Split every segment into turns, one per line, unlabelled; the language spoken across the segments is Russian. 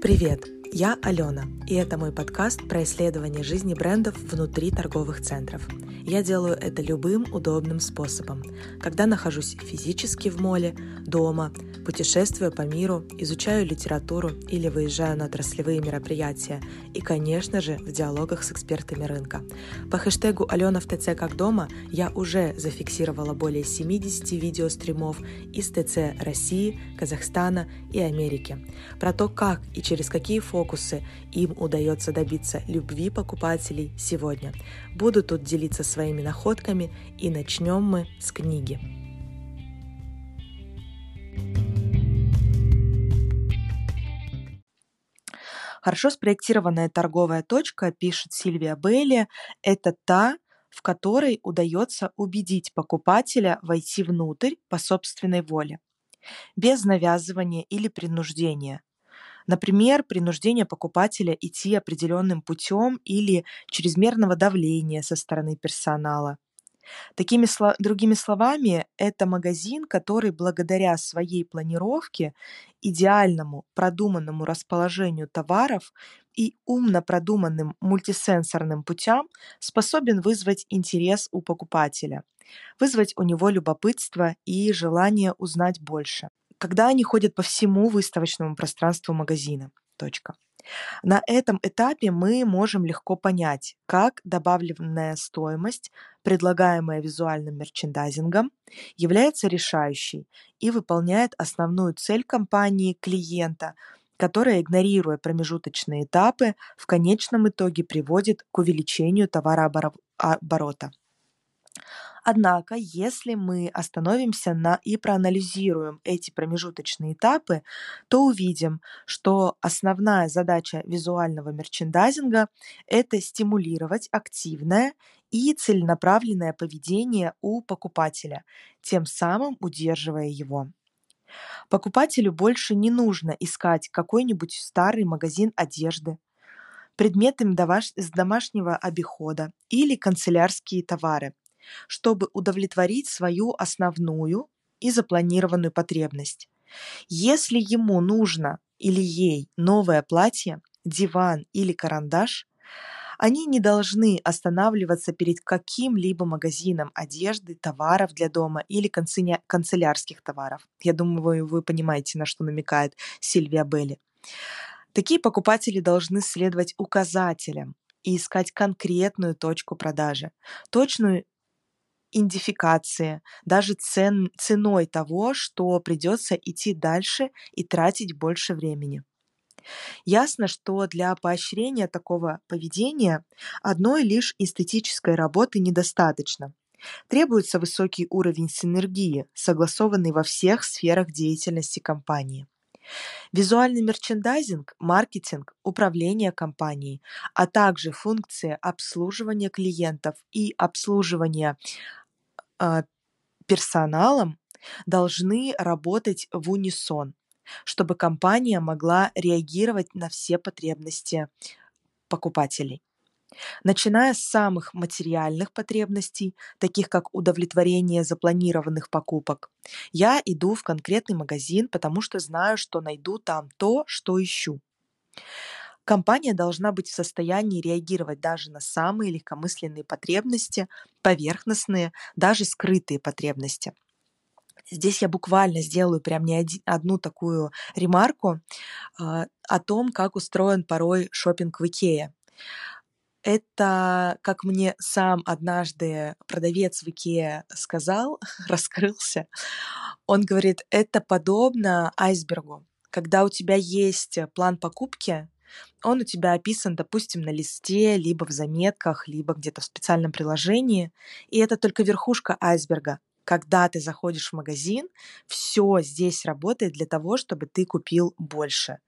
Привет! Я Алена, и это мой подкаст про исследование жизни брендов внутри торговых центров. Я делаю это любым удобным способом, когда нахожусь физически в моле, дома, путешествую по миру, изучаю литературу или выезжаю на отраслевые мероприятия и, конечно же, в диалогах с экспертами рынка. По хэштегу «Алена в ТЦ как дома» я уже зафиксировала более 70 видеостримов из ТЦ России, Казахстана и Америки про то, как и через какие фокусы им удается добиться любви покупателей сегодня. Буду тут делиться своими находками и начнем мы с книги. Хорошо спроектированная торговая точка, пишет Сильвия Бейли, это та, в которой удается убедить покупателя войти внутрь по собственной воле, без навязывания или принуждения, Например, принуждение покупателя идти определенным путем или чрезмерного давления со стороны персонала. Такими другими словами, это магазин, который благодаря своей планировке, идеальному продуманному расположению товаров и умно продуманным мультисенсорным путям способен вызвать интерес у покупателя, вызвать у него любопытство и желание узнать больше когда они ходят по всему выставочному пространству магазина. Точка. На этом этапе мы можем легко понять, как добавленная стоимость, предлагаемая визуальным мерчендайзингом, является решающей и выполняет основную цель компании клиента, которая, игнорируя промежуточные этапы, в конечном итоге приводит к увеличению товарооборота. Однако, если мы остановимся на и проанализируем эти промежуточные этапы, то увидим, что основная задача визуального мерчендайзинга – это стимулировать активное и целенаправленное поведение у покупателя, тем самым удерживая его. Покупателю больше не нужно искать какой-нибудь старый магазин одежды, предметы домашнего обихода или канцелярские товары – чтобы удовлетворить свою основную и запланированную потребность. Если ему нужно или ей новое платье, диван или карандаш, они не должны останавливаться перед каким-либо магазином одежды, товаров для дома или канцелярских товаров. Я думаю, вы понимаете, на что намекает Сильвия Белли. Такие покупатели должны следовать указателям и искать конкретную точку продажи, точную идентификации, даже цен, ценой того, что придется идти дальше и тратить больше времени. Ясно, что для поощрения такого поведения одной лишь эстетической работы недостаточно. Требуется высокий уровень синергии, согласованный во всех сферах деятельности компании. Визуальный мерчендайзинг, маркетинг, управление компанией, а также функции обслуживания клиентов и обслуживания а, персоналом должны работать в унисон, чтобы компания могла реагировать на все потребности покупателей. Начиная с самых материальных потребностей, таких как удовлетворение запланированных покупок, я иду в конкретный магазин, потому что знаю, что найду там то, что ищу. Компания должна быть в состоянии реагировать даже на самые легкомысленные потребности, поверхностные, даже скрытые потребности. Здесь я буквально сделаю прям не один, одну такую ремарку э, о том, как устроен порой шопинг в Икее. Это, как мне сам однажды продавец в Икее сказал, раскрылся, он говорит, это подобно айсбергу. Когда у тебя есть план покупки, он у тебя описан, допустим, на листе, либо в заметках, либо где-то в специальном приложении. И это только верхушка айсберга. Когда ты заходишь в магазин, все здесь работает для того, чтобы ты купил больше.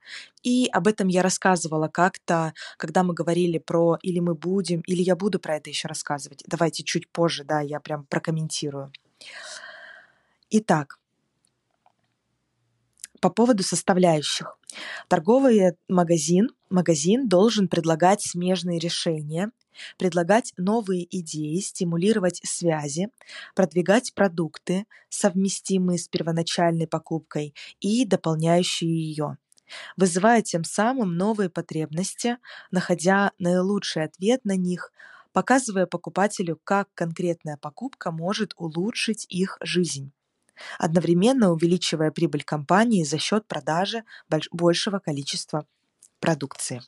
И об этом я рассказывала как-то, когда мы говорили про или мы будем, или я буду про это еще рассказывать. Давайте чуть позже, да, я прям прокомментирую. Итак, по поводу составляющих. Торговый магазин, магазин должен предлагать смежные решения, предлагать новые идеи, стимулировать связи, продвигать продукты, совместимые с первоначальной покупкой и дополняющие ее, вызывая тем самым новые потребности, находя наилучший ответ на них, показывая покупателю, как конкретная покупка может улучшить их жизнь одновременно увеличивая прибыль компании за счет продажи большего количества продукции.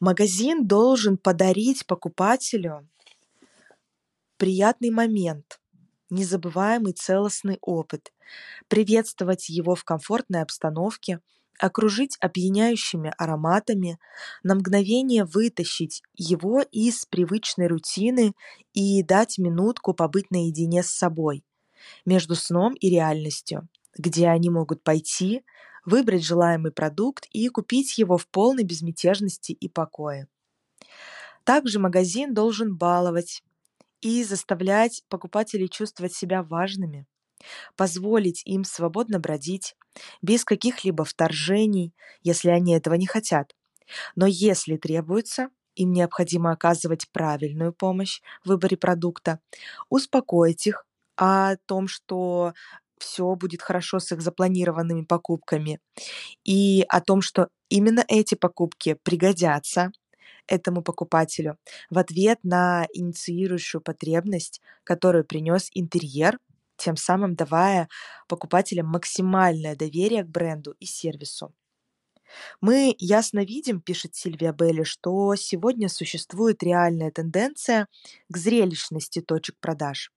Магазин должен подарить покупателю приятный момент, незабываемый целостный опыт, приветствовать его в комфортной обстановке, окружить опьяняющими ароматами, на мгновение вытащить его из привычной рутины и дать минутку побыть наедине с собой, между сном и реальностью, где они могут пойти, выбрать желаемый продукт и купить его в полной безмятежности и покое. Также магазин должен баловать и заставлять покупателей чувствовать себя важными, позволить им свободно бродить, без каких-либо вторжений, если они этого не хотят. Но если требуется, им необходимо оказывать правильную помощь в выборе продукта, успокоить их о том, что все будет хорошо с их запланированными покупками, и о том, что именно эти покупки пригодятся этому покупателю в ответ на инициирующую потребность, которую принес интерьер, тем самым давая покупателям максимальное доверие к бренду и сервису. Мы ясно видим, пишет Сильвия Белли, что сегодня существует реальная тенденция к зрелищности точек продаж.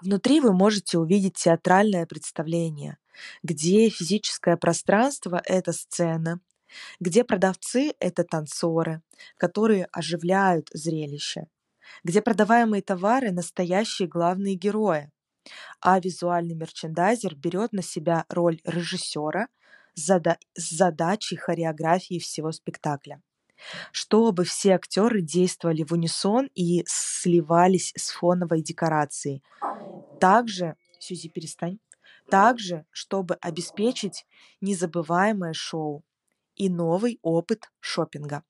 Внутри вы можете увидеть театральное представление, где физическое пространство – это сцена, где продавцы – это танцоры, которые оживляют зрелище, где продаваемые товары – настоящие главные герои, а визуальный мерчендайзер берет на себя роль режиссера с задачей хореографии всего спектакля чтобы все актеры действовали в унисон и сливались с фоновой декорацией. Также, Сюзи, перестань. Также, чтобы обеспечить незабываемое шоу и новый опыт шопинга.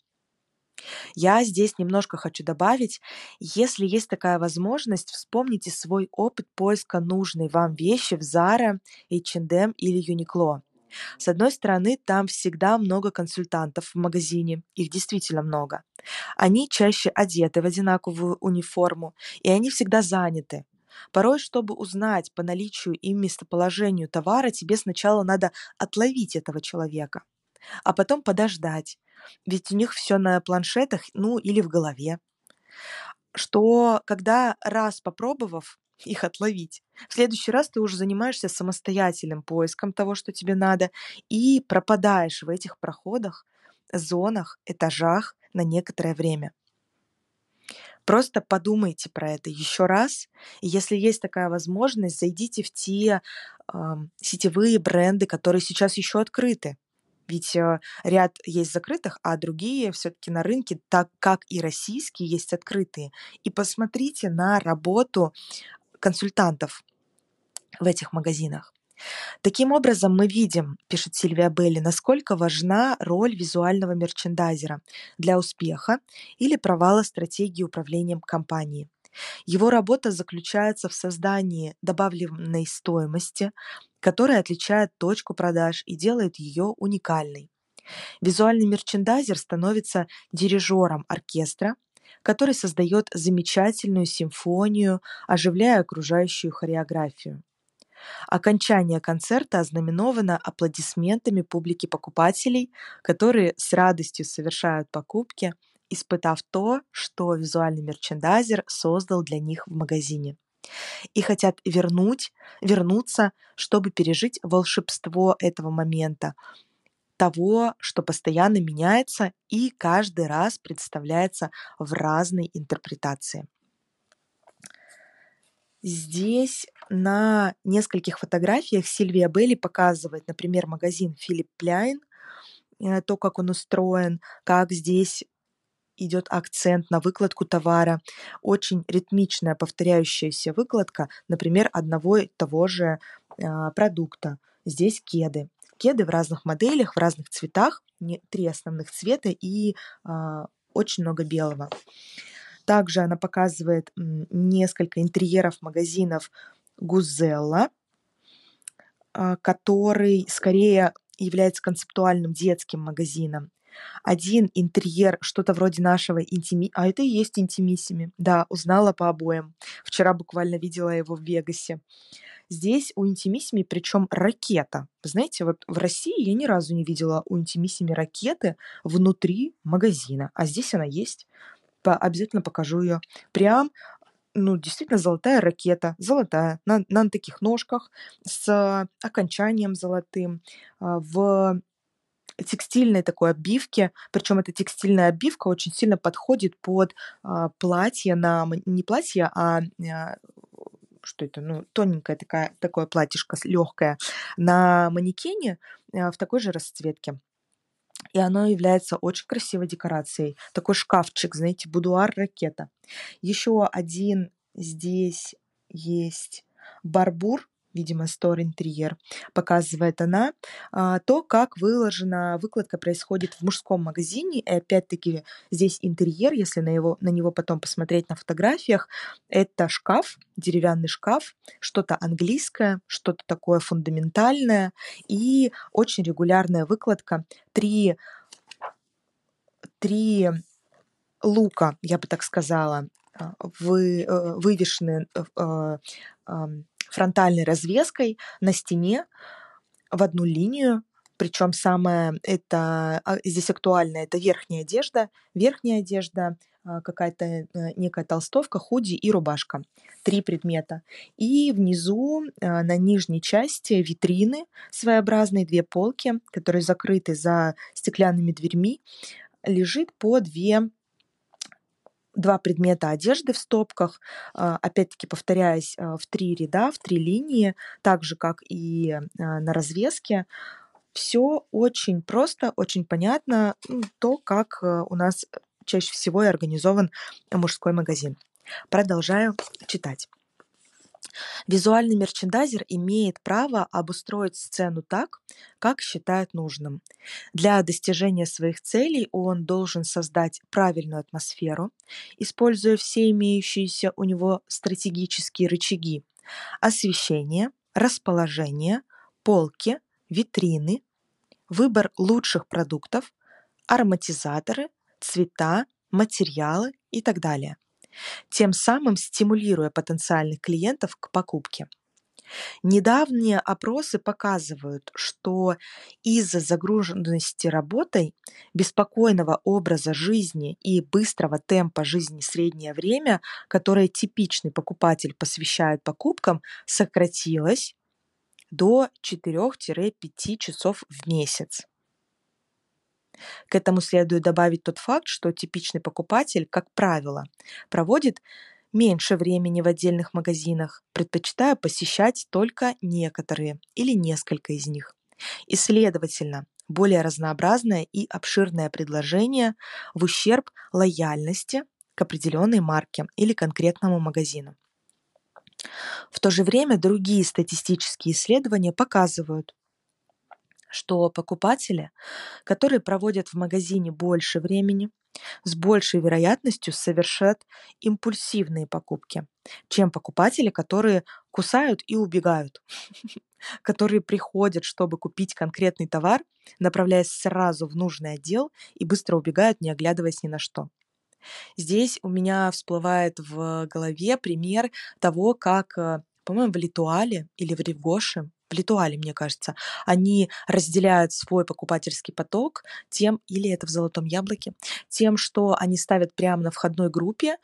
Я здесь немножко хочу добавить, если есть такая возможность, вспомните свой опыт поиска нужной вам вещи в Zara, H&M или Uniqlo. С одной стороны, там всегда много консультантов в магазине, их действительно много. Они чаще одеты в одинаковую униформу, и они всегда заняты. Порой, чтобы узнать по наличию и местоположению товара, тебе сначала надо отловить этого человека, а потом подождать, ведь у них все на планшетах, ну или в голове. Что когда раз попробовав, их отловить. В следующий раз ты уже занимаешься самостоятельным поиском того, что тебе надо, и пропадаешь в этих проходах, зонах, этажах на некоторое время. Просто подумайте про это еще раз. И если есть такая возможность, зайдите в те э, сетевые бренды, которые сейчас еще открыты. Ведь э, ряд есть закрытых, а другие все-таки на рынке, так как и российские, есть открытые. И посмотрите на работу консультантов в этих магазинах. Таким образом, мы видим, пишет Сильвия Белли, насколько важна роль визуального мерчендайзера для успеха или провала стратегии управления компанией. Его работа заключается в создании добавленной стоимости, которая отличает точку продаж и делает ее уникальной. Визуальный мерчендайзер становится дирижером оркестра, который создает замечательную симфонию, оживляя окружающую хореографию. Окончание концерта ознаменовано аплодисментами публики покупателей, которые с радостью совершают покупки, испытав то, что визуальный мерчендайзер создал для них в магазине. И хотят вернуть, вернуться, чтобы пережить волшебство этого момента, того, что постоянно меняется и каждый раз представляется в разной интерпретации. Здесь на нескольких фотографиях Сильвия Белли показывает, например, магазин Филипп Пляйн, э, то, как он устроен, как здесь идет акцент на выкладку товара, очень ритмичная повторяющаяся выкладка, например, одного и того же э, продукта. Здесь кеды. Кеды в разных моделях, в разных цветах, три основных цвета и э, очень много белого. Также она показывает несколько интерьеров магазинов Гузелла, а, который скорее является концептуальным детским магазином. Один интерьер, что-то вроде нашего интими... А это и есть интимиссими. Да, узнала по обоям. Вчера буквально видела его в Вегасе. Здесь у интимиссими причем ракета. Знаете, вот в России я ни разу не видела у интимиссими ракеты внутри магазина. А здесь она есть. По, обязательно покажу ее. Прям ну, действительно золотая ракета, золотая, на, на таких ножках, с окончанием золотым, а, в текстильной такой обивке, причем эта текстильная обивка очень сильно подходит под а, платье на не платье, а, а что это, ну тоненькое такая такое платьишко легкое на манекене а, в такой же расцветке. И оно является очень красивой декорацией. Такой шкафчик, знаете, будуар ракета. Еще один здесь есть барбур видимо, Store интерьер, показывает она, а, то, как выложена выкладка происходит в мужском магазине. И опять-таки здесь интерьер, если на, его, на него потом посмотреть на фотографиях, это шкаф, деревянный шкаф, что-то английское, что-то такое фундаментальное и очень регулярная выкладка. Три, три лука, я бы так сказала, а, вы, э, вывешены э, фронтальной развеской на стене в одну линию. Причем самое это а, здесь актуально это верхняя одежда, верхняя одежда, а, какая-то э, некая толстовка, худи и рубашка. Три предмета. И внизу а, на нижней части витрины своеобразные, две полки, которые закрыты за стеклянными дверьми, лежит по две два предмета одежды в стопках, а, опять-таки повторяясь а, в три ряда, в три линии, так же, как и а, на развеске. Все очень просто, очень понятно, то, как у нас чаще всего и организован мужской магазин. Продолжаю читать. Визуальный мерчендайзер имеет право обустроить сцену так, как считает нужным. Для достижения своих целей он должен создать правильную атмосферу, используя все имеющиеся у него стратегические рычаги – освещение, расположение, полки, витрины, выбор лучших продуктов, ароматизаторы, цвета, материалы и так далее тем самым стимулируя потенциальных клиентов к покупке. Недавние опросы показывают, что из-за загруженности работой, беспокойного образа жизни и быстрого темпа жизни среднее время, которое типичный покупатель посвящает покупкам, сократилось до 4-5 часов в месяц. К этому следует добавить тот факт, что типичный покупатель, как правило, проводит меньше времени в отдельных магазинах, предпочитая посещать только некоторые или несколько из них. И, следовательно, более разнообразное и обширное предложение в ущерб лояльности к определенной марке или конкретному магазину. В то же время другие статистические исследования показывают, что покупатели, которые проводят в магазине больше времени, с большей вероятностью совершат импульсивные покупки, чем покупатели, которые кусают и убегают, которые приходят, чтобы купить конкретный товар, направляясь сразу в нужный отдел и быстро убегают, не оглядываясь ни на что. Здесь у меня всплывает в голове пример того, как, э, по-моему, в Литуале или в Ревгоше в Литуале, мне кажется, они разделяют свой покупательский поток тем, или это в «Золотом яблоке», тем, что они ставят прямо на входной группе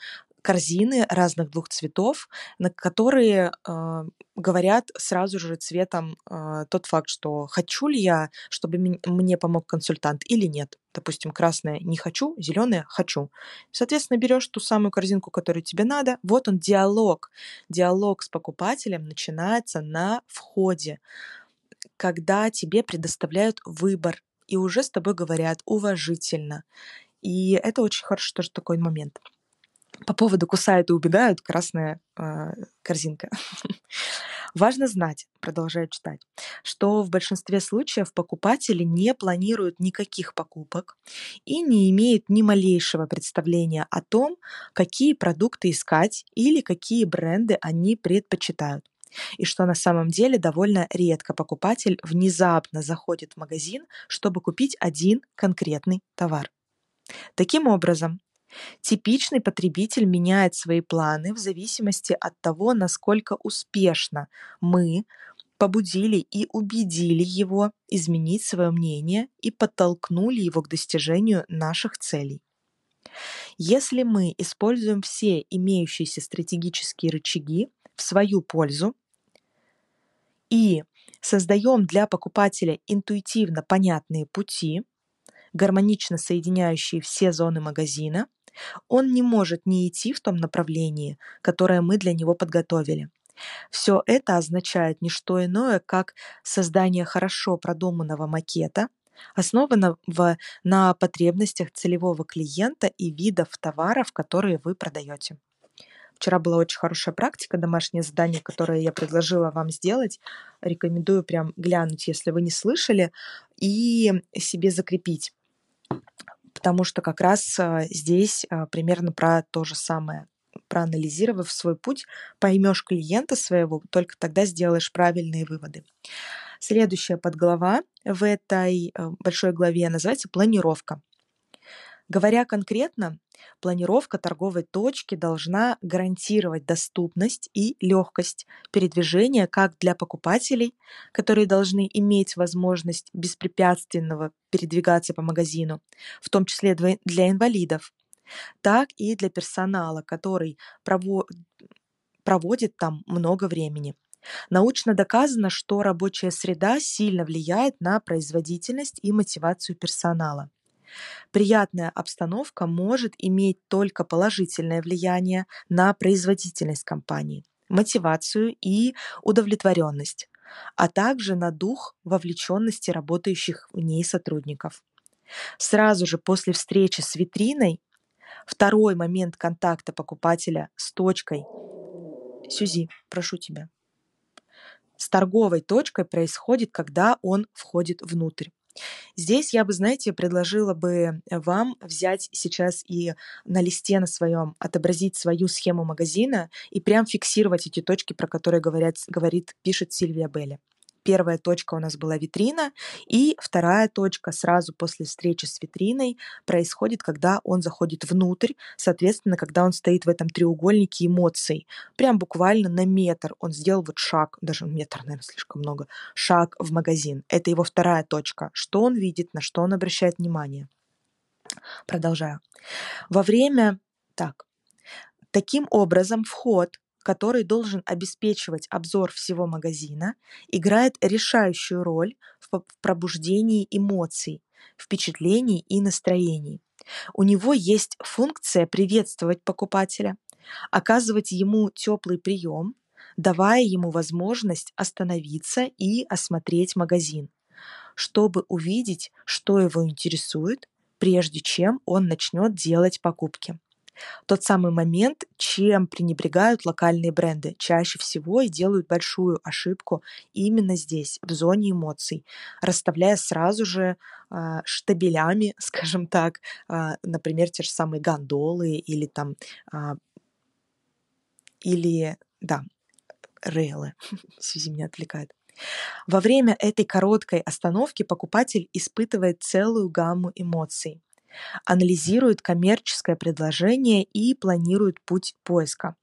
корзины разных двух цветов, на которые э, говорят сразу же цветом э, тот факт, что хочу ли я, чтобы мне помог консультант или нет. Допустим, красное не хочу, зеленое хочу. Соответственно, берешь ту самую корзинку, которую тебе надо. Вот он диалог. Диалог с покупателем начинается на входе, когда тебе предоставляют выбор и уже с тобой говорят уважительно. И это очень хороший тоже такой момент по поводу кусают и убегают, красная э, корзинка. Важно знать, продолжаю читать, что в большинстве случаев покупатели не планируют никаких покупок и не имеют ни малейшего представления о том, какие продукты искать или какие бренды они предпочитают. И что на самом деле довольно редко покупатель внезапно заходит в магазин, чтобы купить один конкретный товар. Таким образом, Типичный потребитель меняет свои планы в зависимости от того, насколько успешно мы побудили и убедили его изменить свое мнение и подтолкнули его к достижению наших целей. Если мы используем все имеющиеся стратегические рычаги в свою пользу и создаем для покупателя интуитивно понятные пути, гармонично соединяющие все зоны магазина, он не может не идти в том направлении, которое мы для него подготовили. Все это означает не что иное, как создание хорошо продуманного макета, основанного на потребностях целевого клиента и видов товаров, которые вы продаете. Вчера была очень хорошая практика, домашнее задание, которое я предложила вам сделать. Рекомендую прям глянуть, если вы не слышали, и себе закрепить потому что как раз а, здесь а, примерно про то же самое. Проанализировав свой путь, поймешь клиента своего, только тогда сделаешь правильные выводы. Следующая подглава в этой а, большой главе называется «Планировка». Говоря конкретно, планировка торговой точки должна гарантировать доступность и легкость передвижения как для покупателей, которые должны иметь возможность беспрепятственного передвигаться по магазину, в том числе для инвалидов, так и для персонала, который проводит там много времени. Научно доказано, что рабочая среда сильно влияет на производительность и мотивацию персонала. Приятная обстановка может иметь только положительное влияние на производительность компании, мотивацию и удовлетворенность, а также на дух вовлеченности работающих в ней сотрудников. Сразу же после встречи с витриной второй момент контакта покупателя с точкой Сюзи, прошу тебя. С торговой точкой происходит, когда он входит внутрь. Здесь я бы, знаете, предложила бы вам взять сейчас и на листе на своем отобразить свою схему магазина и прям фиксировать эти точки, про которые говорят, говорит, пишет Сильвия Белли. Первая точка у нас была витрина, и вторая точка сразу после встречи с витриной происходит, когда он заходит внутрь, соответственно, когда он стоит в этом треугольнике эмоций. Прям буквально на метр он сделал вот шаг, даже метр, наверное, слишком много, шаг в магазин. Это его вторая точка. Что он видит, на что он обращает внимание. Продолжаю. Во время... Так. Таким образом, вход который должен обеспечивать обзор всего магазина, играет решающую роль в пробуждении эмоций, впечатлений и настроений. У него есть функция приветствовать покупателя, оказывать ему теплый прием, давая ему возможность остановиться и осмотреть магазин, чтобы увидеть, что его интересует, прежде чем он начнет делать покупки тот самый момент, чем пренебрегают локальные бренды. Чаще всего и делают большую ошибку именно здесь, в зоне эмоций, расставляя сразу же э, штабелями, скажем так, э, например, те же самые гондолы или там, э, или, да, рейлы, связи меня отвлекает. Во время этой короткой остановки покупатель испытывает целую гамму эмоций анализирует коммерческое предложение и планирует путь поиска.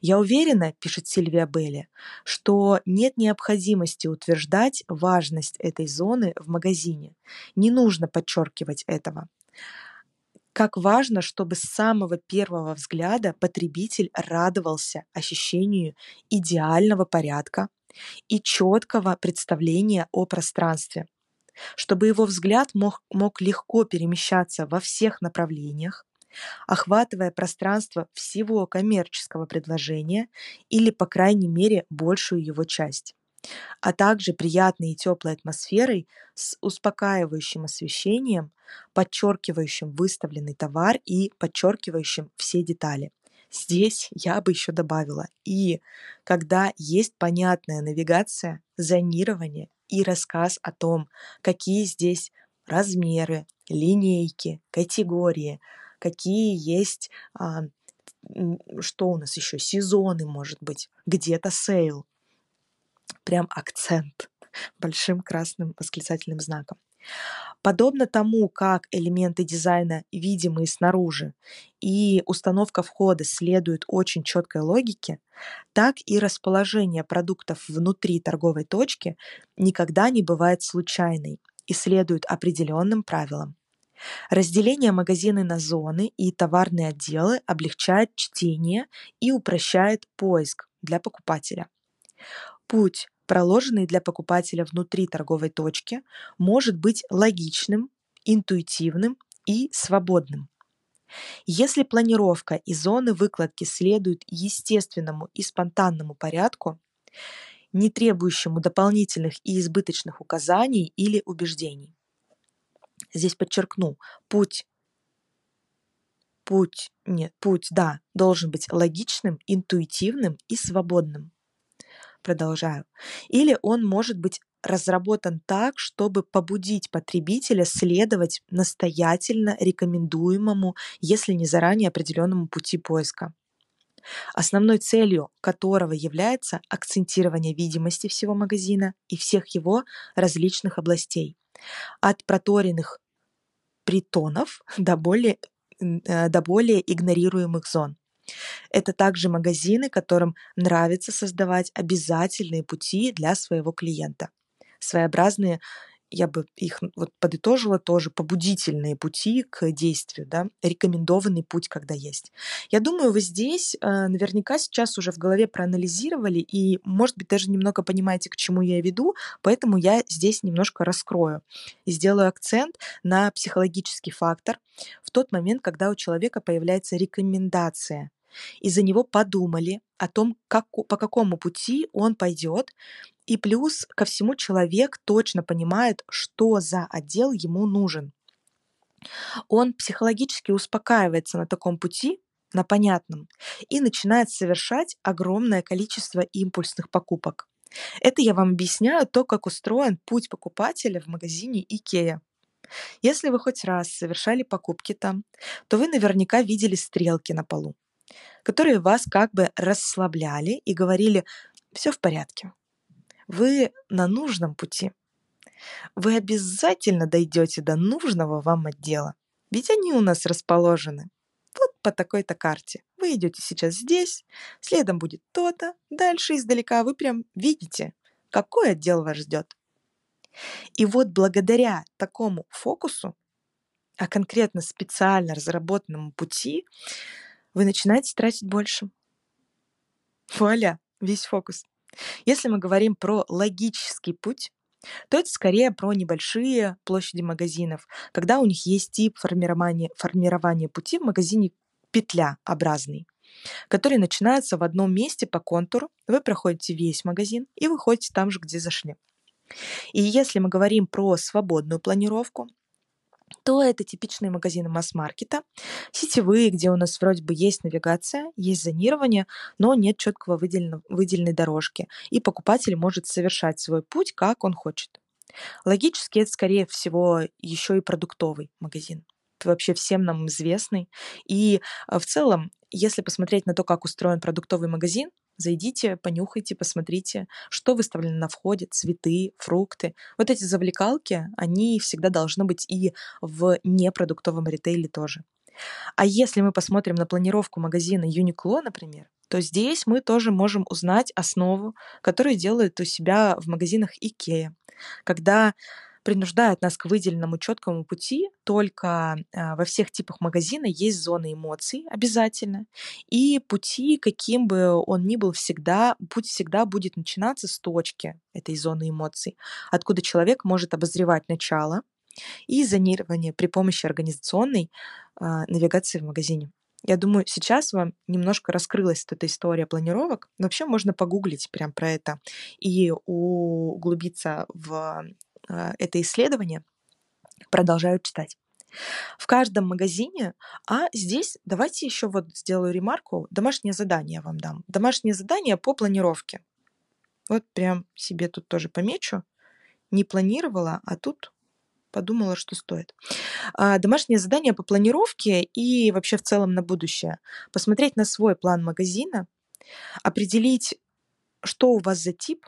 Я уверена, пишет Сильвия Белли, что нет необходимости утверждать важность этой зоны в магазине. Не нужно подчеркивать этого. Как важно, чтобы с самого первого взгляда потребитель радовался ощущению идеального порядка и четкого представления о пространстве, чтобы его взгляд мог, мог легко перемещаться во всех направлениях, охватывая пространство всего коммерческого предложения или, по крайней мере, большую его часть, а также приятной и теплой атмосферой с успокаивающим освещением, подчеркивающим выставленный товар и подчеркивающим все детали. Здесь я бы еще добавила. И когда есть понятная навигация, зонирование и рассказ о том, какие здесь размеры, линейки, категории, какие есть, а, что у нас еще, сезоны, может быть, где-то sale. Прям акцент большим красным восклицательным знаком. Подобно тому, как элементы дизайна видимые снаружи и установка входа следуют очень четкой логике, так и расположение продуктов внутри торговой точки никогда не бывает случайной и следует определенным правилам. Разделение магазина на зоны и товарные отделы облегчает чтение и упрощает поиск для покупателя. Путь проложенный для покупателя внутри торговой точки, может быть логичным, интуитивным и свободным. Если планировка и зоны выкладки следуют естественному и спонтанному порядку, не требующему дополнительных и избыточных указаний или убеждений. Здесь подчеркну, путь путь, нет, путь, да, должен быть логичным, интуитивным и свободным продолжаю. Или он может быть разработан так, чтобы побудить потребителя следовать настоятельно рекомендуемому, если не заранее определенному пути поиска основной целью которого является акцентирование видимости всего магазина и всех его различных областей, от проторенных притонов до более, э, до более игнорируемых зон. Это также магазины, которым нравится создавать обязательные пути для своего клиента. Своеобразные я бы их вот подытожила тоже, побудительные пути к действию, да, рекомендованный путь, когда есть. Я думаю, вы здесь э, наверняка сейчас уже в голове проанализировали и, может быть, даже немного понимаете, к чему я веду, поэтому я здесь немножко раскрою и сделаю акцент на психологический фактор в тот момент, когда у человека появляется рекомендация и за него подумали о том, как, по какому пути он пойдет, и плюс ко всему человек точно понимает, что за отдел ему нужен. Он психологически успокаивается на таком пути, на понятном, и начинает совершать огромное количество импульсных покупок. Это я вам объясняю то, как устроен путь покупателя в магазине IKEA. Если вы хоть раз совершали покупки там, то вы наверняка видели стрелки на полу, которые вас как бы расслабляли и говорили «все в порядке, вы на нужном пути. Вы обязательно дойдете до нужного вам отдела, ведь они у нас расположены. Вот по такой-то карте. Вы идете сейчас здесь, следом будет то-то, дальше издалека вы прям видите, какой отдел вас ждет. И вот благодаря такому фокусу, а конкретно специально разработанному пути, вы начинаете тратить больше. Вуаля, весь фокус. Если мы говорим про логический путь, то это скорее про небольшие площади магазинов, когда у них есть тип формирования, формирования пути в магазине петля образный, который начинается в одном месте по контуру, вы проходите весь магазин и выходите там же, где зашли. И если мы говорим про свободную планировку, то это типичные магазины масс-маркета, сетевые, где у нас вроде бы есть навигация, есть зонирование, но нет четкого выделенного, выделенной дорожки, и покупатель может совершать свой путь, как он хочет. Логически это, скорее всего, еще и продуктовый магазин вообще всем нам известный. И а, в целом, если посмотреть на то, как устроен продуктовый магазин, Зайдите, понюхайте, посмотрите, что выставлено на входе, цветы, фрукты. Вот эти завлекалки, они всегда должны быть и в непродуктовом ритейле тоже. А если мы посмотрим на планировку магазина Uniqlo, например, то здесь мы тоже можем узнать основу, которую делают у себя в магазинах IKEA. Когда принуждают нас к выделенному четкому пути, только а, во всех типах магазина есть зоны эмоций обязательно, и пути, каким бы он ни был всегда, путь всегда будет начинаться с точки этой зоны эмоций, откуда человек может обозревать начало и зонирование при помощи организационной а, навигации в магазине. Я думаю, сейчас вам немножко раскрылась эта история планировок. Вообще можно погуглить прям про это и углубиться в это исследование, продолжают читать. В каждом магазине, а здесь давайте еще вот сделаю ремарку, домашнее задание вам дам. Домашнее задание по планировке. Вот прям себе тут тоже помечу. Не планировала, а тут подумала, что стоит. А, домашнее задание по планировке и вообще в целом на будущее. Посмотреть на свой план магазина, определить, что у вас за тип,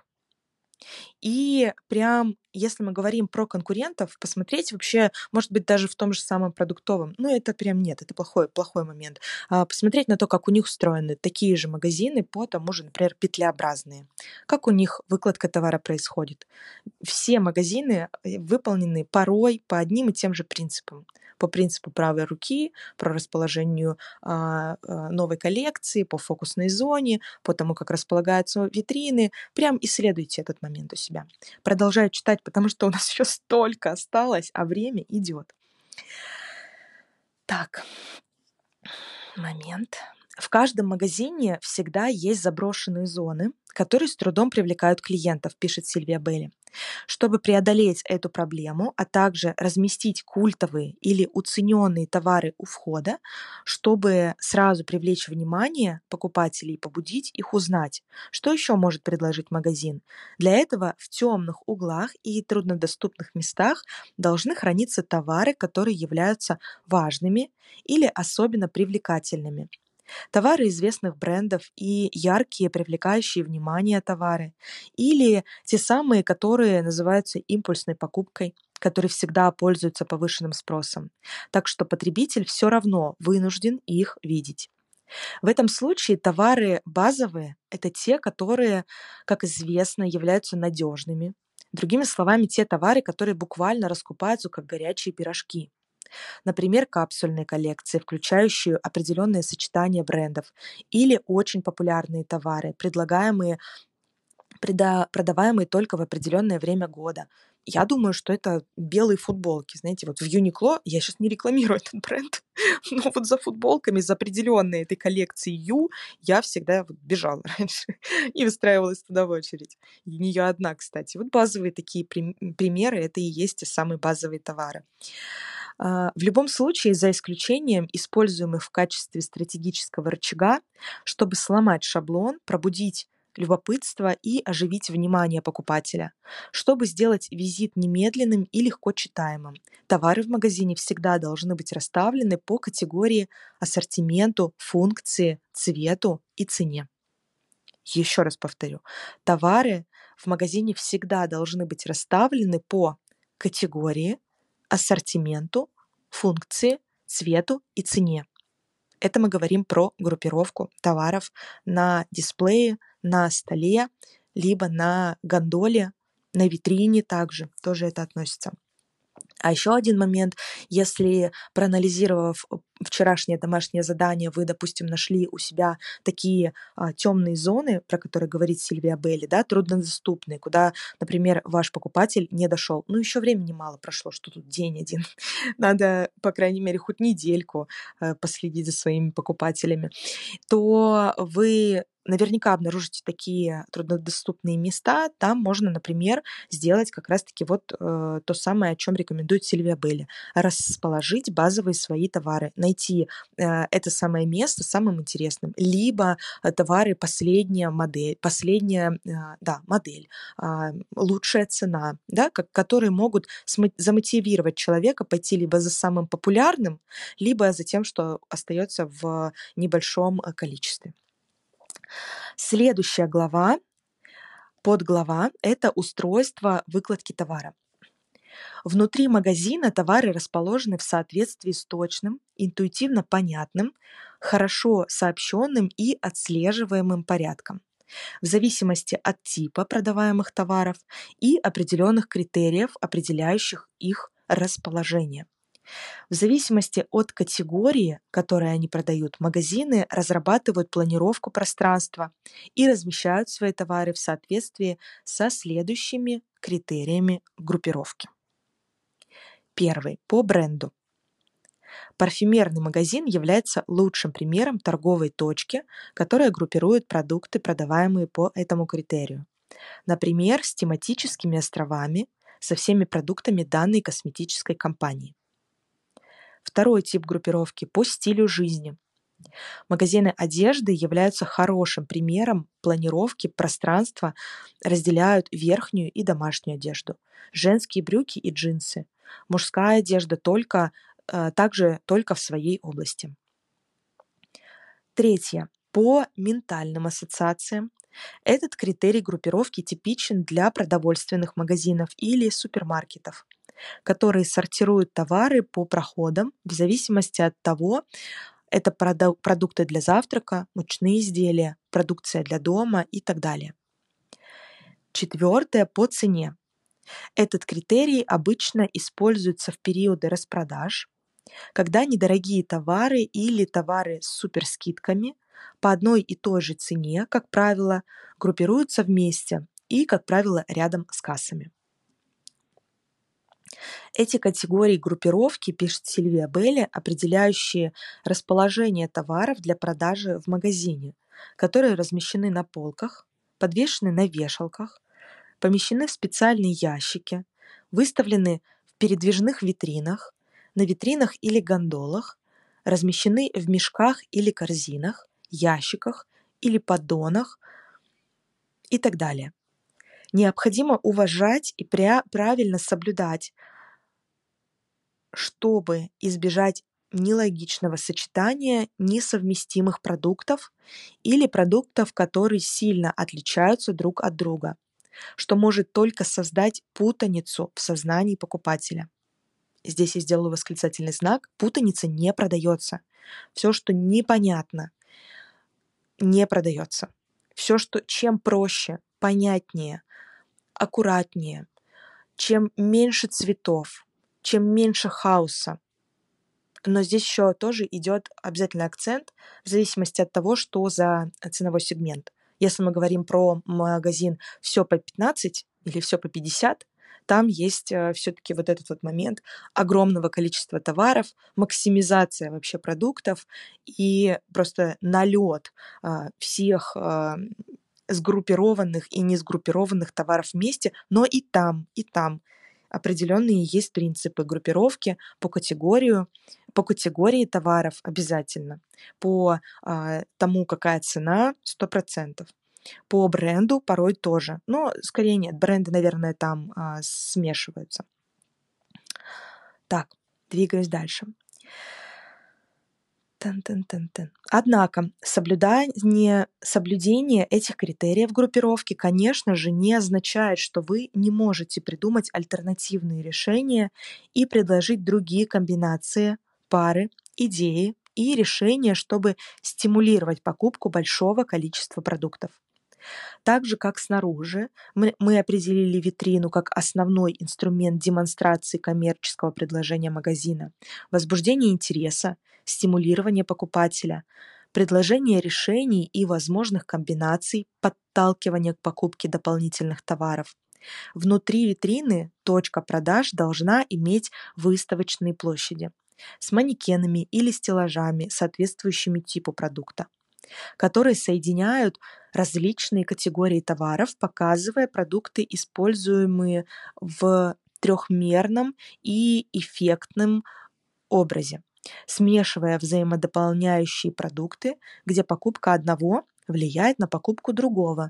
и прям, если мы говорим про конкурентов, посмотреть вообще, может быть, даже в том же самом продуктовом, ну, это прям нет, это плохой, плохой момент. А, посмотреть на то, как у них устроены такие же магазины по тому же, например, петлеобразные. Как у них выкладка товара происходит. Все магазины э, выполнены порой по одним и тем же принципам по принципу правой руки, про расположению а, а, новой коллекции, по фокусной зоне, по тому, как располагаются витрины. Прям исследуйте этот момент у себя. Продолжаю читать, потому что у нас еще столько осталось, а время идет. Так, момент. В каждом магазине всегда есть заброшенные зоны, которые с трудом привлекают клиентов, пишет Сильвия Белли. Чтобы преодолеть эту проблему, а также разместить культовые или уцененные товары у входа, чтобы сразу привлечь внимание покупателей и побудить их узнать, что еще может предложить магазин. Для этого в темных углах и труднодоступных местах должны храниться товары, которые являются важными или особенно привлекательными. Товары известных брендов и яркие, привлекающие внимание товары. Или те самые, которые называются импульсной покупкой, которые всегда пользуются повышенным спросом. Так что потребитель все равно вынужден их видеть. В этом случае товары базовые – это те, которые, как известно, являются надежными. Другими словами, те товары, которые буквально раскупаются как горячие пирожки. Например, капсульные коллекции, включающие определенные сочетания брендов, или очень популярные товары, предлагаемые продаваемые только в определенное время года. Я думаю, что это белые футболки. Знаете, вот в Юникло, я сейчас не рекламирую этот бренд, но вот за футболками, за определенной этой коллекции Ю, я всегда вот бежала раньше и выстраивалась туда в очередь. И не я одна, кстати. Вот базовые такие примеры, это и есть те самые базовые товары. А, в любом случае, за исключением используемых в качестве стратегического рычага, чтобы сломать шаблон, пробудить любопытство и оживить внимание покупателя. Чтобы сделать визит немедленным и легко читаемым, товары в магазине всегда должны быть расставлены по категории ассортименту, функции, цвету и цене. Еще раз повторю, товары в магазине всегда должны быть расставлены по категории, ассортименту, функции, цвету и цене. Это мы говорим про группировку товаров на дисплее, на столе, либо на гондоле, на витрине также, тоже это относится. А еще один момент, если проанализировав вчерашнее домашнее задание, вы, допустим, нашли у себя такие а, темные зоны, про которые говорит Сильвия Белли, да, труднодоступные, куда, например, ваш покупатель не дошел. Ну, еще времени мало прошло, что тут день один. Надо, по крайней мере, хоть недельку э, последить за своими покупателями. То вы наверняка обнаружите такие труднодоступные места. Там можно, например, сделать как раз-таки вот э, то самое, о чем рекомендует Сильвия Белли. Расположить базовые свои товары, найти э, это самое место самым интересным. Либо э, товары последняя модель, последняя, э, да, модель, э, лучшая цена, да, как, которые могут замотивировать человека пойти либо за самым популярным, либо за тем, что остается в небольшом э, количестве. Следующая глава, подглава – это устройство выкладки товара. Внутри магазина товары расположены в соответствии с точным, интуитивно понятным, хорошо сообщенным и отслеживаемым порядком в зависимости от типа продаваемых товаров и определенных критериев, определяющих их расположение. В зависимости от категории, которой они продают, магазины разрабатывают планировку пространства и размещают свои товары в соответствии со следующими критериями группировки. Первый. По бренду. Парфюмерный магазин является лучшим примером торговой точки, которая группирует продукты, продаваемые по этому критерию. Например, с тематическими островами, со всеми продуктами данной косметической компании. Второй тип группировки по стилю жизни. Магазины одежды являются хорошим примером планировки пространства, разделяют верхнюю и домашнюю одежду, женские брюки и джинсы, мужская одежда только, э, также только в своей области. Третье. По ментальным ассоциациям. Этот критерий группировки типичен для продовольственных магазинов или супермаркетов, которые сортируют товары по проходам в зависимости от того, это продукты для завтрака, мучные изделия, продукция для дома и так далее. Четвертое по цене. Этот критерий обычно используется в периоды распродаж, когда недорогие товары или товары с суперскидками по одной и той же цене, как правило, группируются вместе и, как правило, рядом с кассами. Эти категории группировки, пишет Сильвия Белли, определяющие расположение товаров для продажи в магазине, которые размещены на полках, подвешены на вешалках, помещены в специальные ящики, выставлены в передвижных витринах, на витринах или гондолах, размещены в мешках или корзинах, ящиках или поддонах и так далее. Необходимо уважать и правильно соблюдать, чтобы избежать нелогичного сочетания несовместимых продуктов или продуктов, которые сильно отличаются друг от друга, что может только создать путаницу в сознании покупателя. Здесь я сделаю восклицательный знак. Путаница не продается. Все, что непонятно, не продается. Все, что чем проще, понятнее, аккуратнее, чем меньше цветов, чем меньше хаоса. Но здесь еще тоже идет обязательный акцент в зависимости от того, что за ценовой сегмент. Если мы говорим про магазин все по 15 или все по 50, там есть э, все-таки вот этот вот момент огромного количества товаров, максимизация вообще продуктов и просто налет а, всех а, сгруппированных и не сгруппированных товаров вместе, но и там, и там определенные есть принципы группировки по категорию, по категории товаров обязательно, по а, тому, какая цена, 100%. По бренду порой тоже, но скорее нет, бренды, наверное, там а, смешиваются. Так, двигаюсь дальше. Тын-тын-тын-тын. Однако соблюдание, соблюдение этих критериев группировки, конечно же, не означает, что вы не можете придумать альтернативные решения и предложить другие комбинации, пары, идеи и решения, чтобы стимулировать покупку большого количества продуктов. Так же, как снаружи, мы, определили витрину как основной инструмент демонстрации коммерческого предложения магазина, возбуждение интереса, стимулирование покупателя, предложение решений и возможных комбинаций, подталкивание к покупке дополнительных товаров. Внутри витрины точка продаж должна иметь выставочные площади с манекенами или стеллажами, соответствующими типу продукта, которые соединяют различные категории товаров, показывая продукты, используемые в трехмерном и эффектном образе смешивая взаимодополняющие продукты, где покупка одного влияет на покупку другого,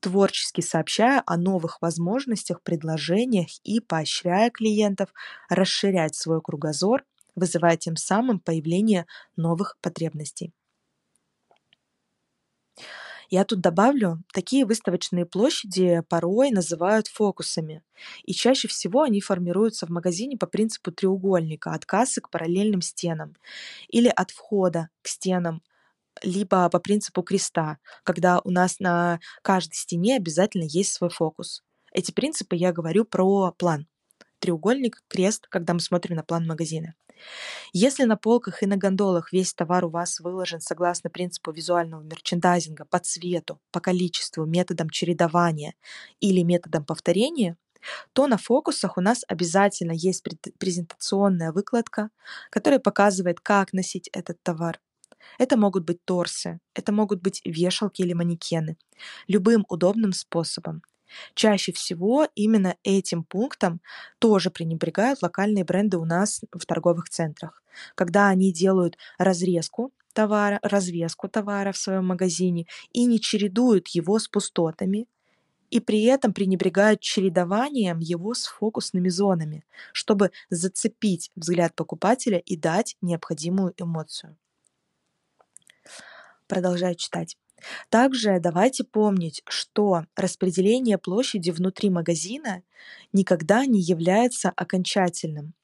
творчески сообщая о новых возможностях, предложениях и поощряя клиентов расширять свой кругозор, вызывая тем самым появление новых потребностей. Я тут добавлю, такие выставочные площади порой называют фокусами, и чаще всего они формируются в магазине по принципу треугольника от кассы к параллельным стенам или от входа к стенам, либо по принципу креста, когда у нас на каждой стене обязательно есть свой фокус. Эти принципы я говорю про план. Треугольник, крест, когда мы смотрим на план магазина. Если на полках и на гондолах весь товар у вас выложен согласно принципу визуального мерчендайзинга по цвету, по количеству, методом чередования или методом повторения, то на фокусах у нас обязательно есть презентационная выкладка, которая показывает, как носить этот товар. Это могут быть торсы, это могут быть вешалки или манекены. Любым удобным способом. Чаще всего именно этим пунктом тоже пренебрегают локальные бренды у нас в торговых центрах. Когда они делают разрезку товара, развеску товара в своем магазине и не чередуют его с пустотами, и при этом пренебрегают чередованием его с фокусными зонами, чтобы зацепить взгляд покупателя и дать необходимую эмоцию. Продолжаю читать. Также давайте помнить, что распределение площади внутри магазина никогда не является окончательным,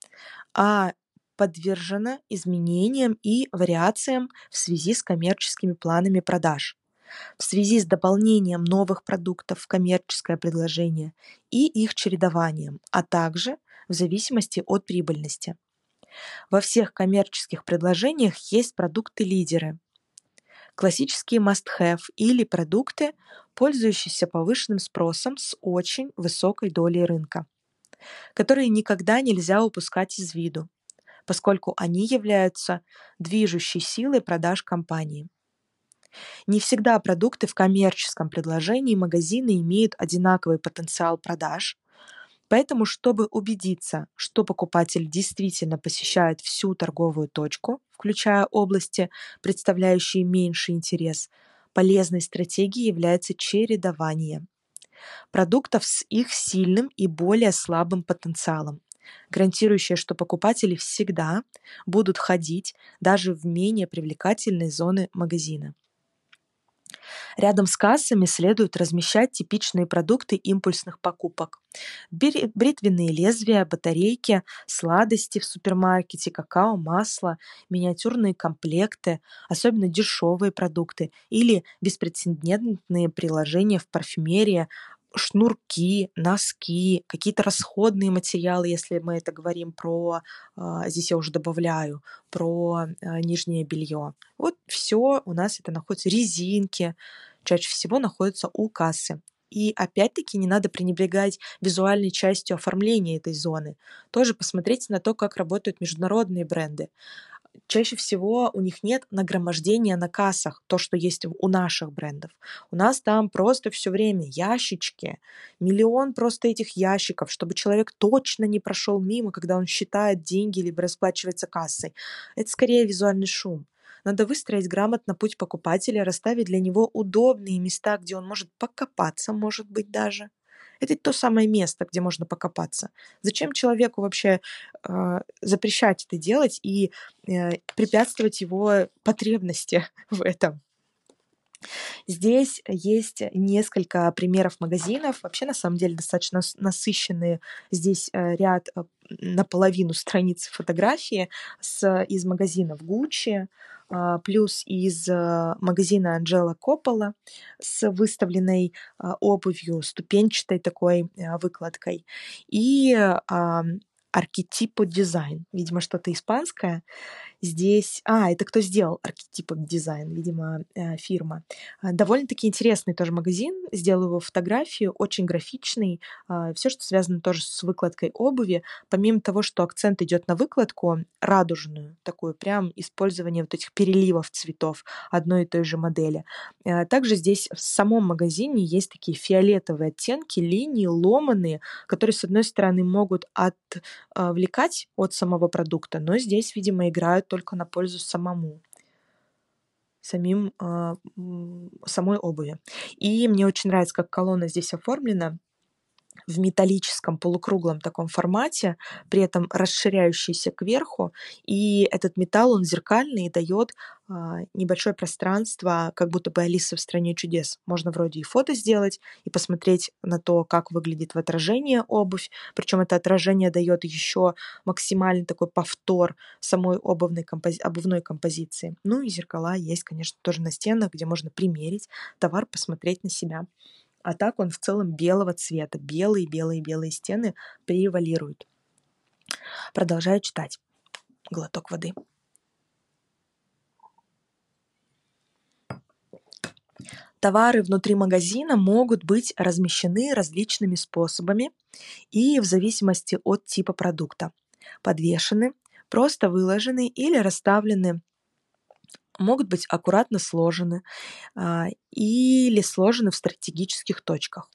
а подвержено изменениям и вариациям в связи с коммерческими планами продаж в связи с дополнением новых продуктов в коммерческое предложение и их чередованием, а также в зависимости от прибыльности. Во всех коммерческих предложениях есть продукты-лидеры, классические must-have или продукты, пользующиеся повышенным спросом с очень высокой долей рынка, которые никогда нельзя упускать из виду, поскольку они являются движущей силой продаж компании. Не всегда продукты в коммерческом предложении магазина имеют одинаковый потенциал продаж, Поэтому, чтобы убедиться, что покупатель действительно посещает всю торговую точку, включая области, представляющие меньший интерес, полезной стратегией является чередование продуктов с их сильным и более слабым потенциалом, гарантирующее, что покупатели всегда будут ходить даже в менее привлекательные зоны магазина. Рядом с кассами следует размещать типичные продукты импульсных покупок. Бритвенные лезвия, батарейки, сладости в супермаркете, какао, масло, миниатюрные комплекты, особенно дешевые продукты или беспрецедентные приложения в парфюмерии, шнурки, носки, какие-то расходные материалы, если мы это говорим про, а, здесь я уже добавляю, про а, нижнее белье. Вот все у нас это находится, резинки, чаще всего находятся у кассы. И опять-таки не надо пренебрегать визуальной частью оформления этой зоны. Тоже посмотрите на то, как работают международные бренды чаще всего у них нет нагромождения на кассах, то, что есть у наших брендов. У нас там просто все время ящички, миллион просто этих ящиков, чтобы человек точно не прошел мимо, когда он считает деньги либо расплачивается кассой. Это скорее визуальный шум. Надо выстроить грамотно путь покупателя, расставить для него удобные места, где он может покопаться, может быть, даже. Это то самое место, где можно покопаться. Зачем человеку вообще э, запрещать это делать и э, препятствовать его потребности в этом? Здесь есть несколько примеров магазинов. Вообще, на самом деле, достаточно насыщенные здесь э, ряд э, наполовину страниц фотографии с, из магазинов Gucci, плюс из э, магазина Анджела Коппола с выставленной а, обувью, ступенчатой такой э, выкладкой. И архетипо дизайн, видимо, что-то испанское. Здесь, а, это кто сделал архетипо дизайн, видимо, э, фирма. А, довольно-таки интересный тоже магазин, сделал его фотографию, очень графичный, а, все, что связано тоже с выкладкой обуви. Помимо того, что акцент идет на выкладку радужную, такую прям использование вот этих переливов цветов одной и той же модели. А, также здесь в самом магазине есть такие фиолетовые оттенки, линии ломаные, которые, с одной стороны, могут от а, влекать от самого продукта, но здесь, видимо, играют только на пользу самому самим э, самой обуви. И мне очень нравится, как колонна здесь оформлена в металлическом полукруглом таком формате, при этом расширяющийся кверху, и этот металл, он зеркальный и дает а, небольшое пространство, как будто бы Алиса в стране чудес. Можно вроде и фото сделать, и посмотреть на то, как выглядит в отражении обувь, причем это отражение дает еще максимальный такой повтор самой обувной, компози- обувной композиции. Ну и зеркала есть, конечно, тоже на стенах, где можно примерить товар, посмотреть на себя. А так он в целом белого цвета. Белые, белые, белые стены превалируют. Продолжаю читать. Глоток воды. Товары внутри магазина могут быть размещены различными способами и в зависимости от типа продукта. Подвешены, просто выложены или расставлены могут быть аккуратно сложены а, или сложены в стратегических точках.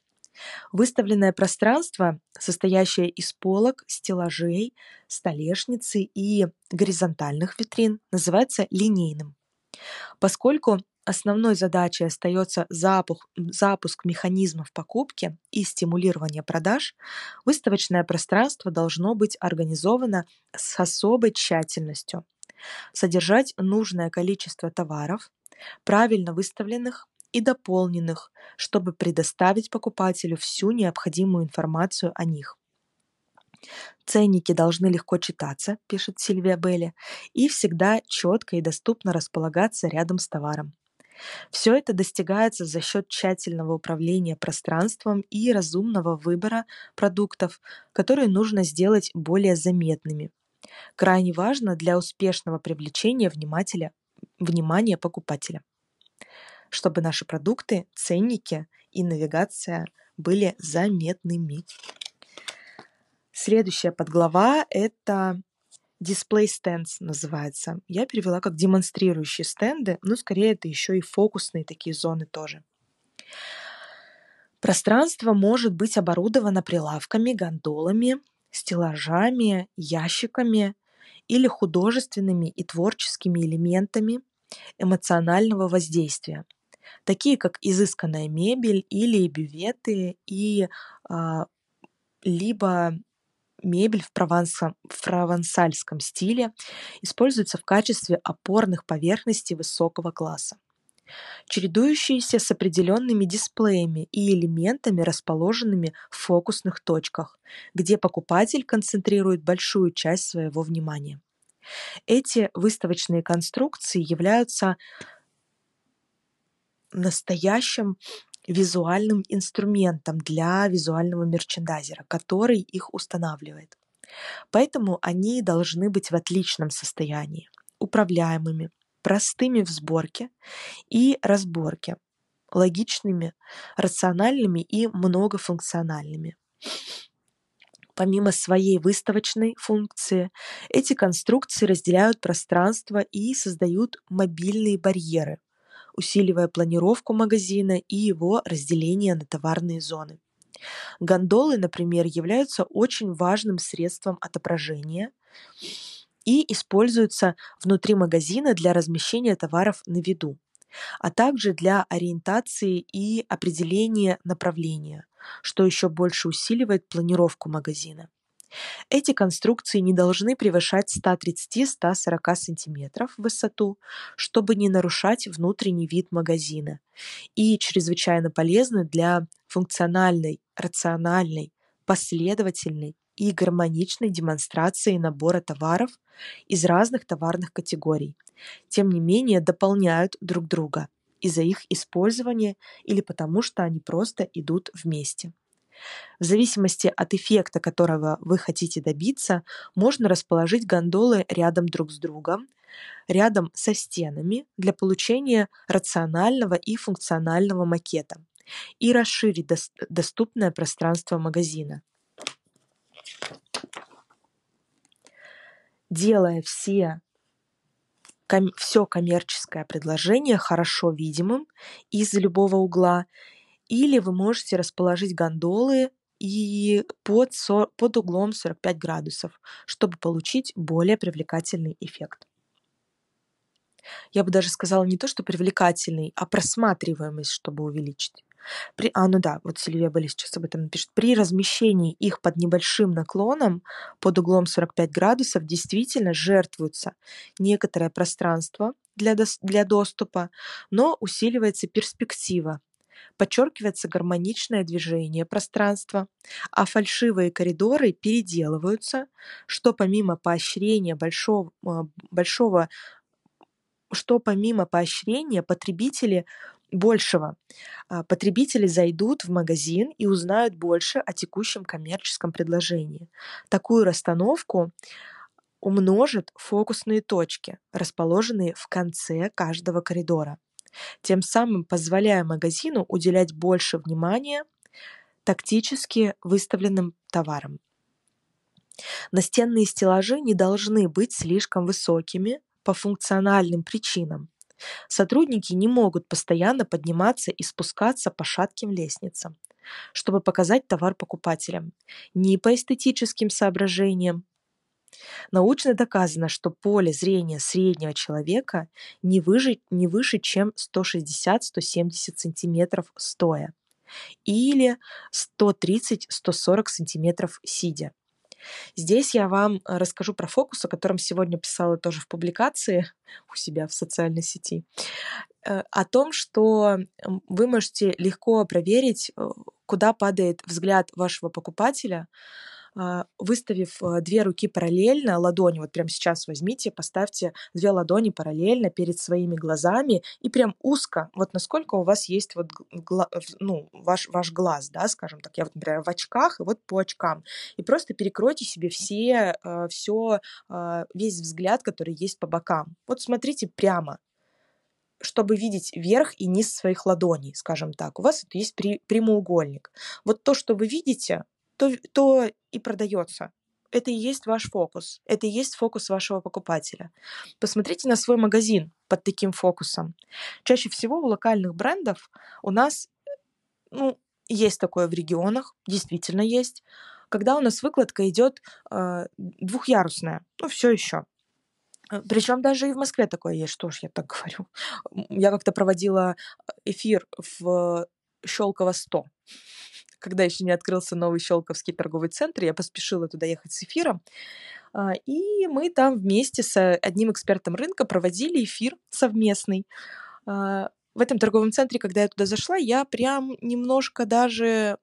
Выставленное пространство, состоящее из полок, стеллажей, столешницы и горизонтальных витрин, называется линейным. Поскольку основной задачей остается запуск, запуск механизмов покупки и стимулирование продаж, выставочное пространство должно быть организовано с особой тщательностью, содержать нужное количество товаров, правильно выставленных и дополненных, чтобы предоставить покупателю всю необходимую информацию о них. Ценники должны легко читаться, пишет Сильвия Белли, и всегда четко и доступно располагаться рядом с товаром. Все это достигается за счет тщательного управления пространством и разумного выбора продуктов, которые нужно сделать более заметными. Крайне важно для успешного привлечения внимания покупателя чтобы наши продукты, ценники и навигация были заметными. Следующая подглава – это Display Stands называется. Я перевела как демонстрирующие стенды, но скорее это еще и фокусные такие зоны тоже. Пространство может быть оборудовано прилавками, гондолами, стеллажами, ящиками или художественными и творческими элементами эмоционального воздействия – такие как изысканная мебель или бюветы и а, либо мебель в, провансом, в провансальском стиле используется в качестве опорных поверхностей высокого класса чередующиеся с определенными дисплеями и элементами, расположенными в фокусных точках, где покупатель концентрирует большую часть своего внимания. Эти выставочные конструкции являются настоящим визуальным инструментом для визуального мерчендайзера, который их устанавливает. Поэтому они должны быть в отличном состоянии, управляемыми, простыми в сборке и разборке, логичными, рациональными и многофункциональными. Помимо своей выставочной функции, эти конструкции разделяют пространство и создают мобильные барьеры, усиливая планировку магазина и его разделение на товарные зоны. Гондолы, например, являются очень важным средством отображения и используются внутри магазина для размещения товаров на виду, а также для ориентации и определения направления, что еще больше усиливает планировку магазина. Эти конструкции не должны превышать 130-140 см в высоту, чтобы не нарушать внутренний вид магазина, и чрезвычайно полезны для функциональной, рациональной, последовательной и гармоничной демонстрации набора товаров из разных товарных категорий, тем не менее дополняют друг друга из-за их использования или потому что они просто идут вместе. В зависимости от эффекта, которого вы хотите добиться, можно расположить гондолы рядом друг с другом, рядом со стенами для получения рационального и функционального макета и расширить доступное пространство магазина. Делая все ком, все коммерческое предложение хорошо видимым из любого угла или вы можете расположить гондолы и под, под углом 45 градусов, чтобы получить более привлекательный эффект. Я бы даже сказала не то, что привлекательный, а просматриваемость, чтобы увеличить. При, а, ну да, вот Сильвия Белли сейчас об этом напишет. При размещении их под небольшим наклоном, под углом 45 градусов, действительно жертвуется некоторое пространство для, для доступа, но усиливается перспектива подчеркивается гармоничное движение пространства, а фальшивые коридоры переделываются, что помимо поощрения большого, а, большого что помимо поощрения потребители большего. А, потребители зайдут в магазин и узнают больше о текущем коммерческом предложении. Такую расстановку умножит фокусные точки, расположенные в конце каждого коридора тем самым позволяя магазину уделять больше внимания тактически выставленным товарам. Настенные стеллажи не должны быть слишком высокими по функциональным причинам. Сотрудники не могут постоянно подниматься и спускаться по шатким лестницам. чтобы показать товар покупателям, ни по эстетическим соображениям. Научно доказано, что поле зрения среднего человека не выше, не выше чем 160-170 см стоя или 130-140 см сидя. Здесь я вам расскажу про фокус, о котором сегодня писала тоже в публикации у себя в социальной сети, э, о том, что вы можете легко проверить, э, куда падает взгляд вашего покупателя выставив э, две руки параллельно, ладони, вот прямо сейчас возьмите, поставьте две ладони параллельно перед своими глазами и прям узко, вот насколько у вас есть вот ну, ваш, ваш глаз, да, скажем так, я вот, например, в очках и вот по очкам, и просто перекройте себе все, э, все, а, весь взгляд, который есть по бокам. Вот смотрите прямо, чтобы видеть верх и низ своих ладоней, скажем так. У вас это есть прямоугольник. Вот то, что вы видите, то, то и продается. Это и есть ваш фокус. Это и есть фокус вашего покупателя. Посмотрите на свой магазин под таким фокусом. Чаще всего у локальных брендов у нас, ну, есть такое в регионах, действительно есть, когда у нас выкладка идет э, двухъярусная, ну, все еще. Причем даже и в Москве такое есть, что ж я так говорю. Я как-то проводила эфир в Щелково 100 когда еще не открылся новый Щелковский торговый центр, я поспешила туда ехать с эфиром. А, и мы там вместе с одним экспертом рынка проводили эфир совместный. А, в этом торговом центре, когда я туда зашла, я прям немножко даже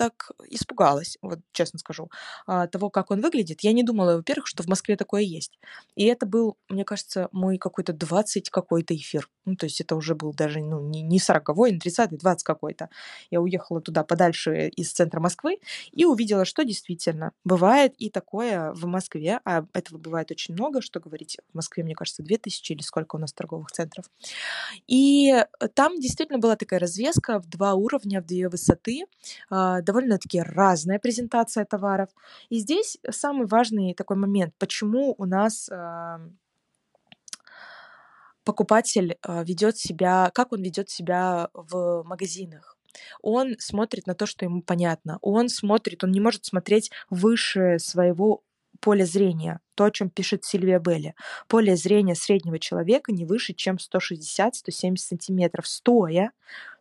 так испугалась, вот честно скажу, а, того, как он выглядит. Я не думала, во-первых, что в Москве такое есть. И это был, мне кажется, мой какой-то 20 какой-то эфир. Ну, то есть это уже был даже ну, не, не 40-й, не 30-й, 20 какой-то. Я уехала туда подальше из центра Москвы и увидела, что действительно бывает и такое в Москве, а этого бывает очень много, что говорить, в Москве, мне кажется, 2000 или сколько у нас торговых центров. И там действительно была такая развеска в два уровня, в две высоты, а, довольно-таки разная презентация товаров. И здесь самый важный такой момент, почему у нас покупатель а, ведет себя, как он ведет себя в магазинах. Он смотрит на то, что ему понятно. Он смотрит, он не может смотреть выше своего поля зрения то, о чем пишет Сильвия Белли. Поле зрения среднего человека не выше, чем 160-170 сантиметров стоя,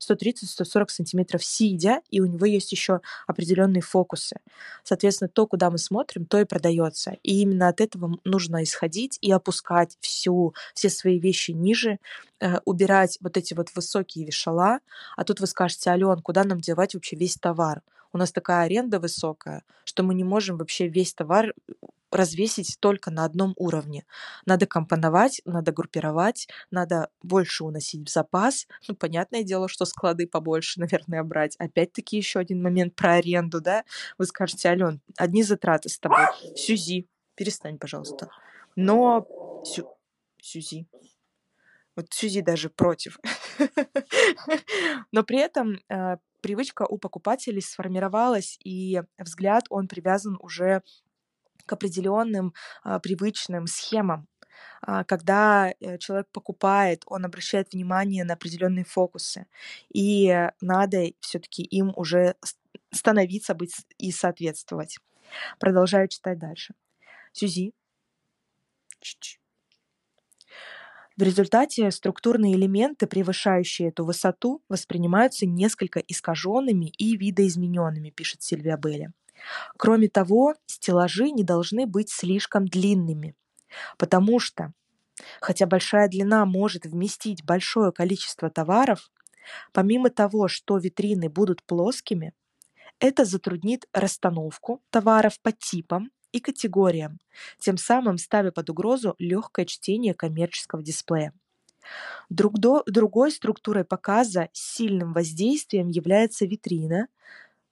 130-140 сантиметров сидя, и у него есть еще определенные фокусы. Соответственно, то, куда мы смотрим, то и продается. И именно от этого нужно исходить и опускать всю, все свои вещи ниже, э, убирать вот эти вот высокие вешала. А тут вы скажете, Ален, куда нам девать вообще весь товар? У нас такая аренда высокая, что мы не можем вообще весь товар развесить только на одном уровне. Надо компоновать, надо группировать, надо больше уносить в запас. Ну, понятное дело, что склады побольше, наверное, брать. Опять-таки еще один момент про аренду, да? Вы скажете, Ален, одни затраты с тобой. Сюзи, перестань, пожалуйста. Но... Сю... Сюзи. Вот Сюзи даже против. Но при этом э, привычка у покупателей сформировалась, и взгляд, он привязан уже к определенным а, привычным схемам. А, когда э, человек покупает, он обращает внимание на определенные фокусы, и надо все-таки им уже становиться, быть и соответствовать. Продолжаю читать дальше. Сюзи. В результате структурные элементы, превышающие эту высоту, воспринимаются несколько искаженными и видоизмененными, пишет Сильвия Белли. Кроме того, стеллажи не должны быть слишком длинными, потому что, хотя большая длина может вместить большое количество товаров, помимо того, что витрины будут плоскими, это затруднит расстановку товаров по типам и категориям, тем самым ставя под угрозу легкое чтение коммерческого дисплея. Другой структурой показа с сильным воздействием является витрина,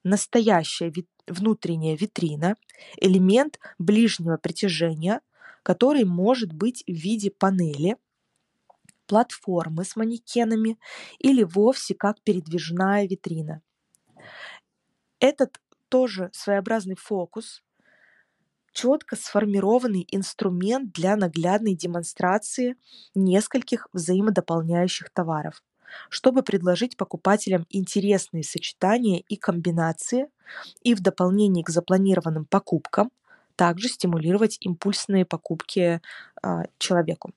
настоящая вит, внутренняя витрина, элемент ближнего притяжения, который может быть в виде панели, платформы с манекенами или вовсе как передвижная витрина. Этот тоже своеобразный фокус, четко сформированный инструмент для наглядной демонстрации нескольких взаимодополняющих товаров. чтобы предложить покупателям интересные сочетания и комбинации и в дополнение к запланированным покупкам также стимулировать импульсные покупки а, человеку.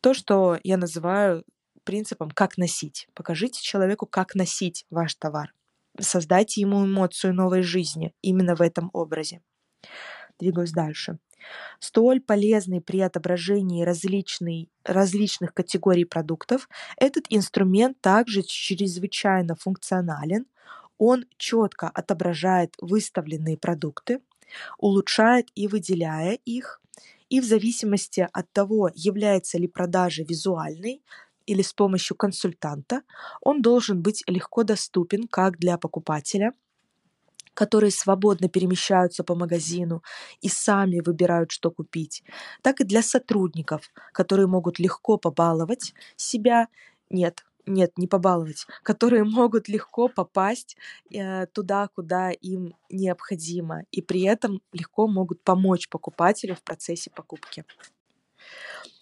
То, что я называю принципом «как носить». Покажите человеку, как носить ваш товар. Создайте ему эмоцию новой жизни именно в этом образе. Двигаюсь дальше. Столь полезный при отображении различный, различных категорий продуктов, этот инструмент также чрезвычайно функционален. Он четко отображает выставленные продукты, улучшает и выделяя их, и в зависимости от того, является ли продажа визуальной или с помощью консультанта, он должен быть легко доступен как для покупателя – которые свободно перемещаются по магазину и сами выбирают, что купить, так и для сотрудников, которые могут легко побаловать себя, нет, нет, не побаловать, которые могут легко попасть э, туда, куда им необходимо, и при этом легко могут помочь покупателю в процессе покупки.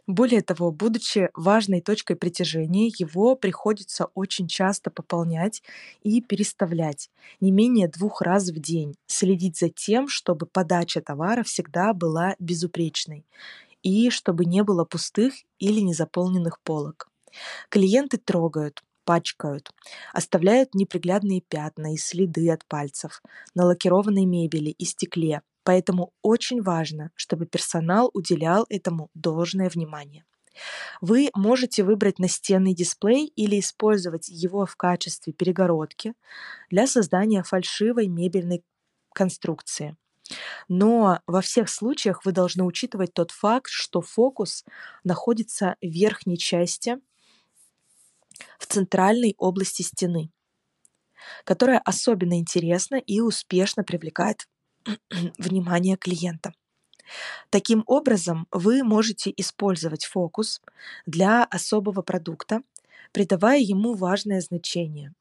Более того, будучи важной точкой притяжения, его приходится очень часто пополнять и переставлять не менее двух раз в день, следить за тем, чтобы подача товара всегда была безупречной и чтобы не было пустых или незаполненных полок. Клиенты трогают, пачкают, оставляют неприглядные пятна и следы от пальцев на лакированной мебели и стекле, Поэтому очень важно, чтобы персонал уделял этому должное внимание. Вы можете выбрать настенный дисплей или использовать его в качестве перегородки для создания фальшивой мебельной конструкции. Но во всех случаях вы должны учитывать тот факт, что фокус находится в верхней части, в центральной области стены, которая особенно интересна и успешно привлекает внимание клиента. Таким образом, вы можете использовать фокус для особого продукта, придавая ему важное значение,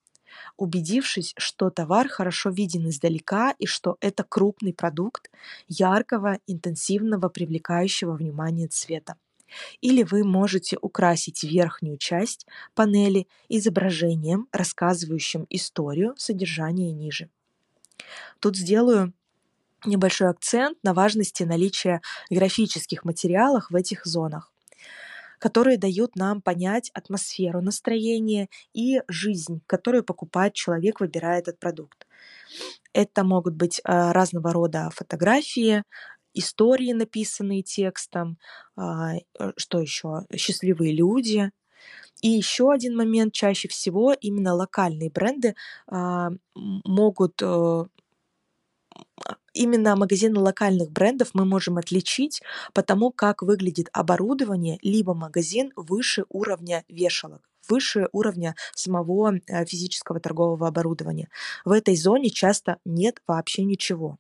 убедившись, что товар хорошо виден издалека и что это крупный продукт яркого, интенсивного, привлекающего внимание цвета. Или вы можете украсить верхнюю часть панели изображением, рассказывающим историю содержания ниже. Тут сделаю небольшой акцент на важности наличия графических материалов в этих зонах которые дают нам понять атмосферу, настроение и жизнь, которую покупает человек, выбирая этот продукт. Это могут быть а, разного рода фотографии, истории, написанные текстом, а, э, что еще, счастливые люди. И еще один момент, чаще всего именно локальные бренды а, могут э, именно магазины локальных брендов мы можем отличить по тому, как выглядит оборудование, либо магазин выше уровня вешалок выше уровня самого э, физического торгового оборудования. В этой зоне часто нет вообще ничего,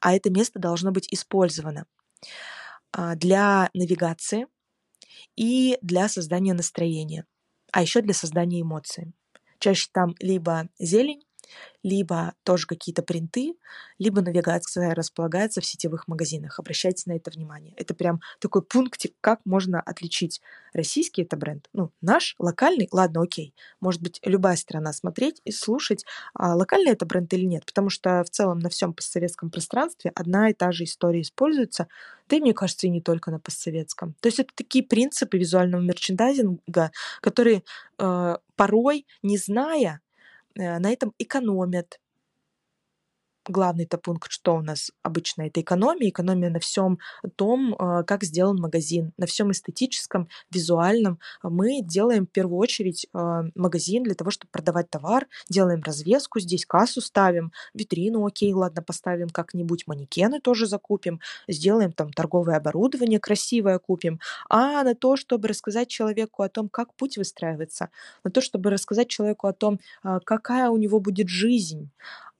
а это место должно быть использовано а, для навигации и для создания настроения, а еще для создания эмоций. Чаще там либо зелень, либо тоже какие-то принты, либо навигация располагается в сетевых магазинах. Обращайте на это внимание. Это прям такой пунктик, как можно отличить российский это бренд, ну, наш, локальный, ладно, окей. Может быть, любая страна смотреть и слушать, а локальный это бренд или нет, потому что в целом на всем постсоветском пространстве одна и та же история используется, да и, мне кажется, и не только на постсоветском. То есть это такие принципы визуального мерчендайзинга, которые э, порой, не зная, на этом экономят. Главный-то пункт, что у нас обычно это экономия, экономия на всем том, э, как сделан магазин, на всем эстетическом, визуальном. Мы делаем в первую очередь э, магазин для того, чтобы продавать товар, делаем развеску, здесь кассу ставим, витрину, окей, ладно, поставим как-нибудь, манекены тоже закупим, сделаем там торговое оборудование красивое купим, а на то, чтобы рассказать человеку о том, как путь выстраивается, на то, чтобы рассказать человеку о том, какая у него будет жизнь,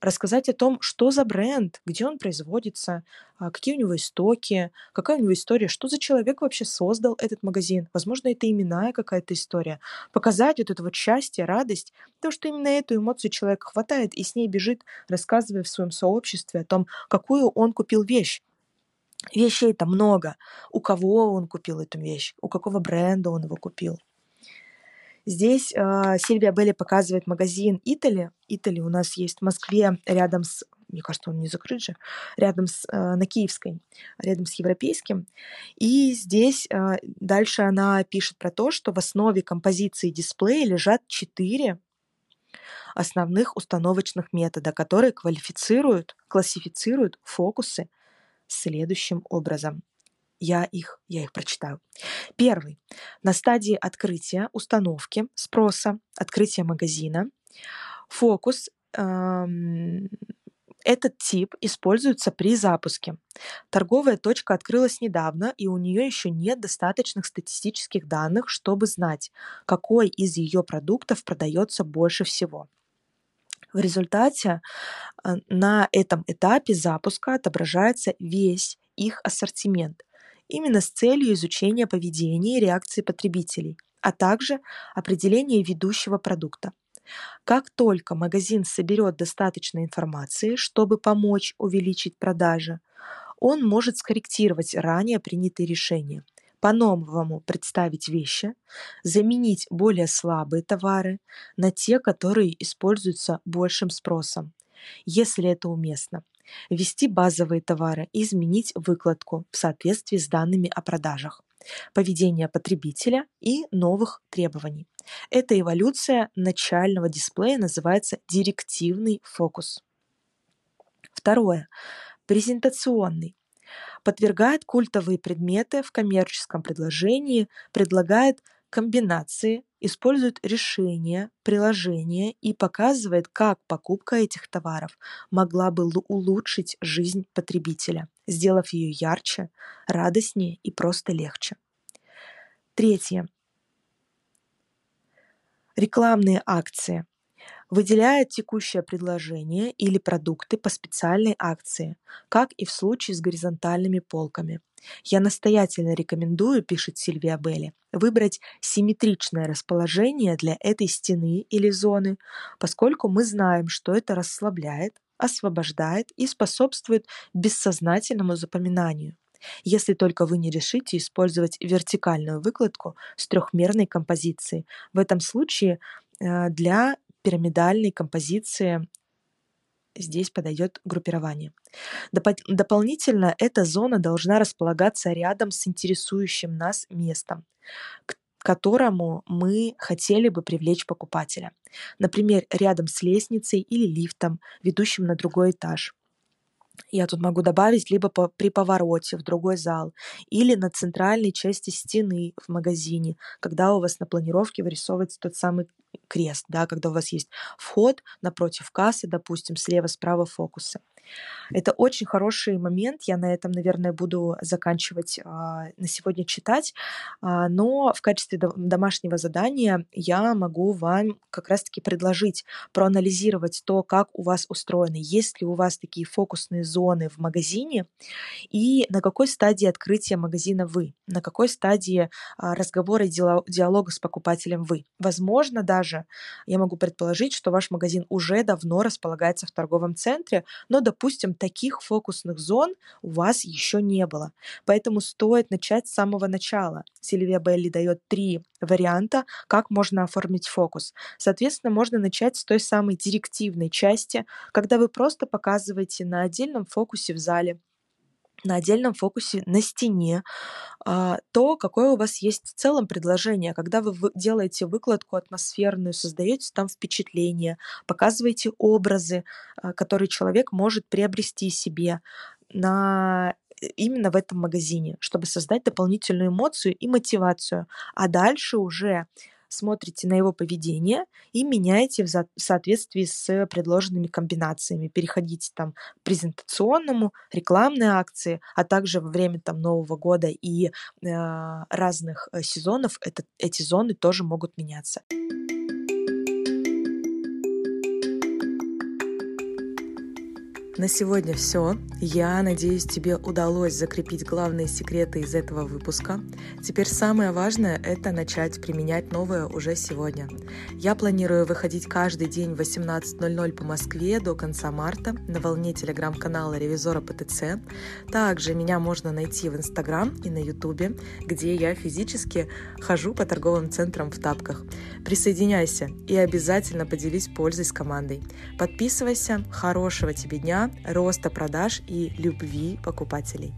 рассказать о том, что за бренд, где он производится, а, какие у него истоки, какая у него история, что за человек вообще создал этот магазин. Возможно, это именная какая-то история. Показать вот это вот счастье, радость, то, что именно эту эмоцию человек хватает и с ней бежит, рассказывая в своем сообществе о том, какую он купил вещь. Вещей-то много. У кого он купил эту вещь, у какого бренда он его купил. Здесь э, Сильвия Белли показывает магазин Итали. Итали у нас есть в Москве рядом с мне кажется, он не закрыт же, рядом с, э, на Киевской, рядом с Европейским. И здесь э, дальше она пишет про то, что в основе композиции дисплея лежат четыре основных установочных метода, которые квалифицируют, классифицируют фокусы следующим образом. Я их, я их прочитаю. Первый. На стадии открытия установки, спроса, открытия магазина. Фокус эм, этот тип используется при запуске. Торговая точка открылась недавно, и у нее еще нет достаточных статистических данных, чтобы знать, какой из ее продуктов продается больше всего. В результате э, на этом этапе запуска отображается весь их ассортимент, именно с целью изучения поведения и реакции потребителей, а также определения ведущего продукта. Как только магазин соберет достаточно информации, чтобы помочь увеличить продажи, он может скорректировать ранее принятые решения, по-новому представить вещи, заменить более слабые товары на те, которые используются большим спросом, если это уместно, ввести базовые товары и изменить выкладку в соответствии с данными о продажах, поведения потребителя и новых требований. Эта эволюция начального дисплея называется директивный фокус. Второе. Презентационный. Подвергает культовые предметы в коммерческом предложении, предлагает комбинации, использует решения, приложения и показывает, как покупка этих товаров могла бы улучшить жизнь потребителя, сделав ее ярче, радостнее и просто легче. Третье. Рекламные акции. Выделяет текущее предложение или продукты по специальной акции, как и в случае с горизонтальными полками. Я настоятельно рекомендую, пишет Сильвия Белли, выбрать симметричное расположение для этой стены или зоны, поскольку мы знаем, что это расслабляет, освобождает и способствует бессознательному запоминанию если только вы не решите использовать вертикальную выкладку с трехмерной композицией. В этом случае э, для пирамидальной композиции здесь подойдет группирование. дополнительно эта зона должна располагаться рядом с интересующим нас местом, к которому мы хотели бы привлечь покупателя. Например, рядом с лестницей или лифтом, ведущим на другой этаж. Я тут могу добавить либо по, при повороте в другой зал, или на центральной части стены в магазине, когда у вас на планировке вырисовывается тот самый крест, да, когда у вас есть вход напротив кассы, допустим, слева-справа фокусы. Это очень хороший момент. Я на этом, наверное, буду заканчивать а, на сегодня читать. А, но в качестве домашнего задания я могу вам как раз-таки предложить проанализировать то, как у вас устроены, есть ли у вас такие фокусные зоны в магазине и на какой стадии открытия магазина вы, на какой стадии а, разговора и диалога с покупателем вы. Возможно, даже я могу предположить, что ваш магазин уже давно располагается в торговом центре, но, допустим, таких фокусных зон у вас еще не было. Поэтому стоит начать с самого начала. Сильвия Белли дает три варианта, как можно оформить фокус. Соответственно, можно начать с той самой директивной части, когда вы просто показываете на отдельном фокусе в зале на отдельном фокусе на стене, а, то, какое у вас есть в целом предложение, когда вы делаете выкладку атмосферную, создаете там впечатление, показываете образы, а, которые человек может приобрести себе на э, именно в этом магазине, чтобы создать дополнительную эмоцию и мотивацию. А дальше уже смотрите на его поведение и меняете в соответствии с предложенными комбинациями. Переходите там к презентационному, рекламные акции, а также во время там Нового года и э, разных э, сезонов это, эти зоны тоже могут меняться. На сегодня все. Я надеюсь, тебе удалось закрепить главные секреты из этого выпуска. Теперь самое важное — это начать применять новое уже сегодня. Я планирую выходить каждый день в 18.00 по Москве до конца марта на волне телеграм-канала Ревизора ПТЦ. Также меня можно найти в Инстаграм и на Ютубе, где я физически хожу по торговым центрам в тапках. Присоединяйся и обязательно поделись пользой с командой. Подписывайся. Хорошего тебе дня роста продаж и любви покупателей.